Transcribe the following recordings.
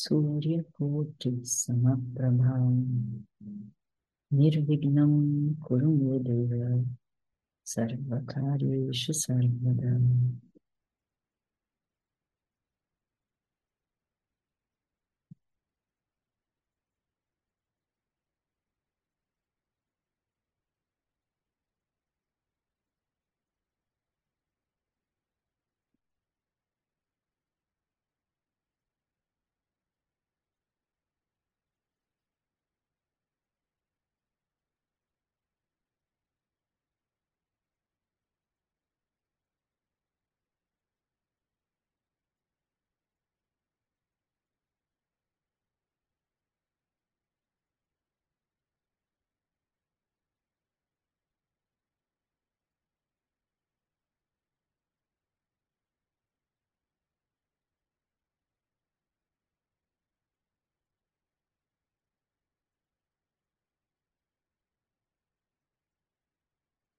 सूर्यकोटिसमप्रभां निर्विघ्नं कुरु देव सर्वकार्येषु सर्वदा।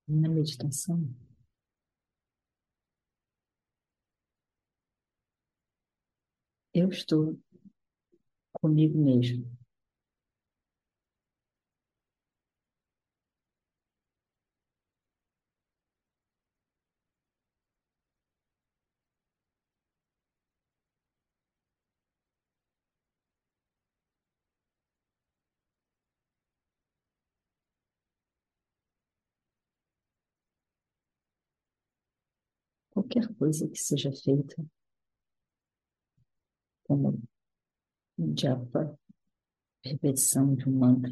Na meditação, eu estou comigo mesmo. Qualquer coisa que seja feita, como um japa, repetição de um mantra,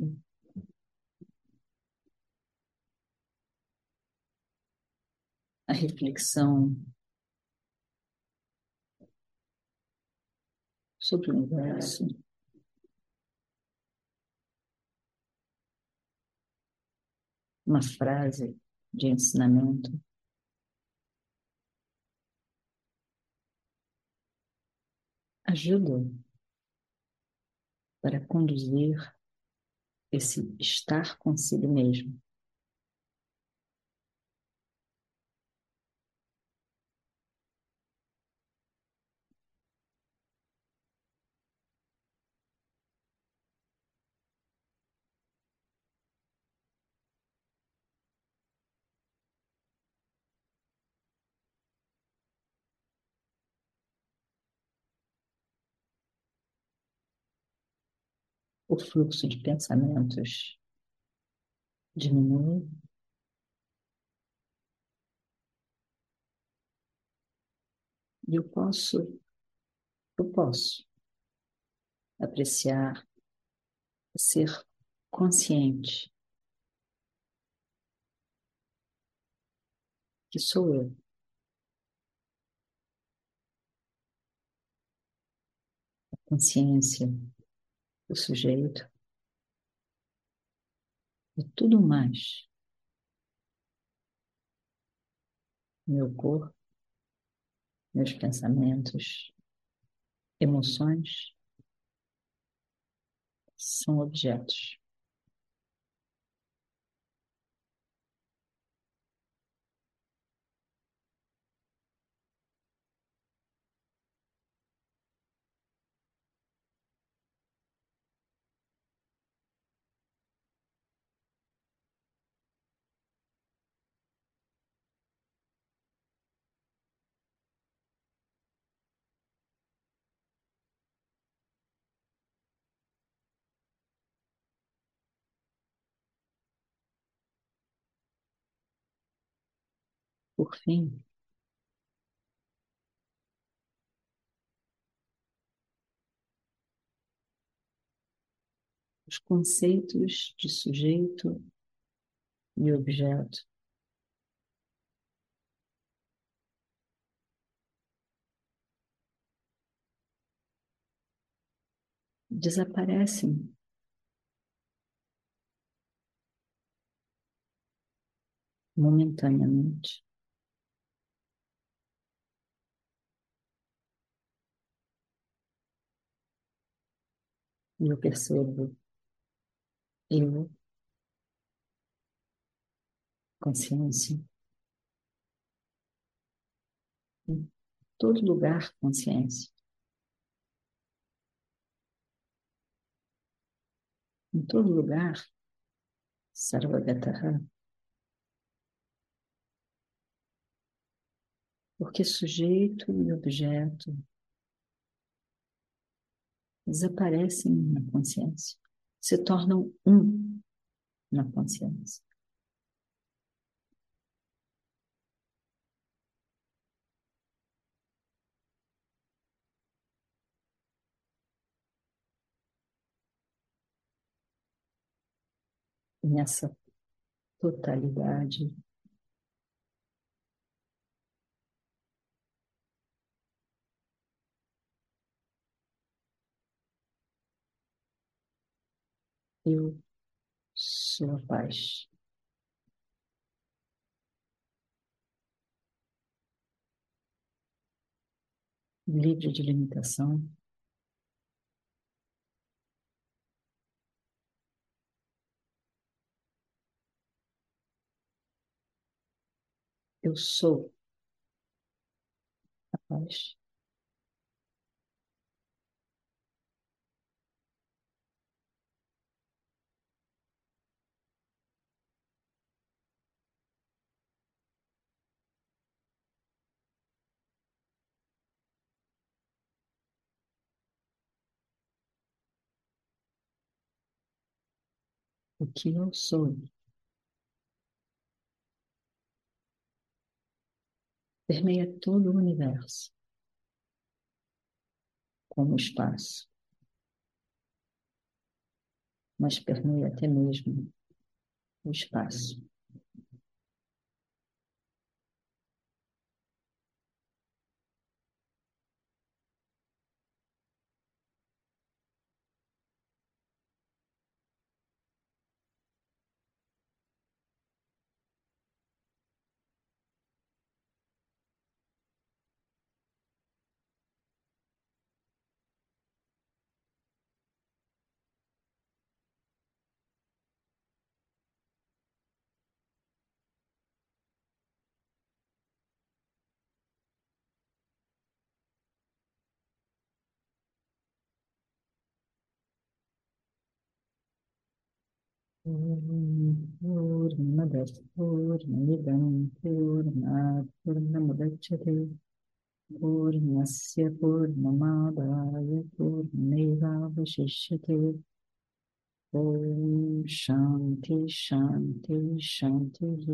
a reflexão sobre o universo, uma frase de ensinamento. Ajuda para conduzir esse estar consigo mesmo. O fluxo de pensamentos diminui. E eu posso, eu posso apreciar, ser consciente que sou eu. A consciência o sujeito e tudo mais. Meu corpo, meus pensamentos, emoções são objetos. por fim, os conceitos de sujeito e objeto. Desaparecem momentaneamente. Eu percebo eu, consciência, em todo lugar, consciência. Em todo lugar, Sarvagataha. Porque sujeito e objeto desaparecem na consciência, se tornam um na consciência. nessa totalidade. Eu sou a paz. Livre de limitação. Eu sou a paz. O que eu sou permeia todo o universo, como o espaço, mas permeia até mesmo o espaço. पूर्णमदः पूर्णमिदं पूर्णात् पूर्णमुदच्छते पूर्णस्य पूर्णमादाय ॐ शान्ति शान्ति शान्तिः।